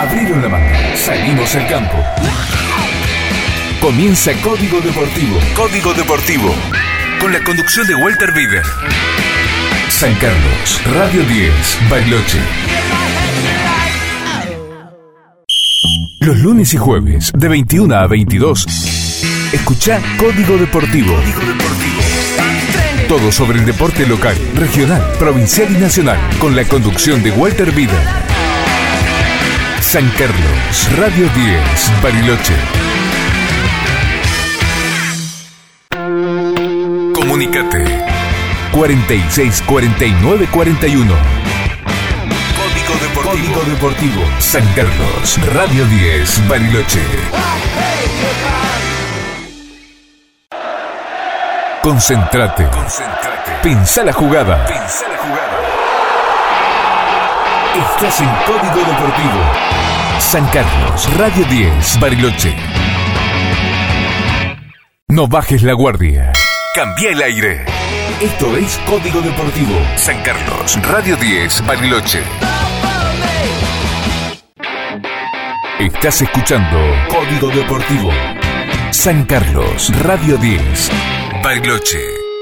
Retiro la manga. Salimos al campo. Comienza Código Deportivo. Código Deportivo. Con la conducción de Walter Bieber. San Carlos, Radio 10, Bariloche. Los lunes y jueves, de 21 a 22, escucha Código Deportivo. Código Deportivo. Todo sobre el deporte local, regional, provincial y nacional, con la conducción de Walter Bieber. San Carlos, Radio 10, Bariloche. Comunicate 46 49 41. Código Deportivo. Deportivo. San Carlos, Radio 10, Bariloche. Concentrate. Concentrate. Pensá la jugada. Pensá la jugada. Estás en Código Deportivo. San Carlos, Radio 10, Bariloche. No bajes la guardia. Cambia el aire. Esto es Código Deportivo. San Carlos, Radio 10, Bariloche. Estás escuchando Código Deportivo. San Carlos, Radio 10, Bariloche.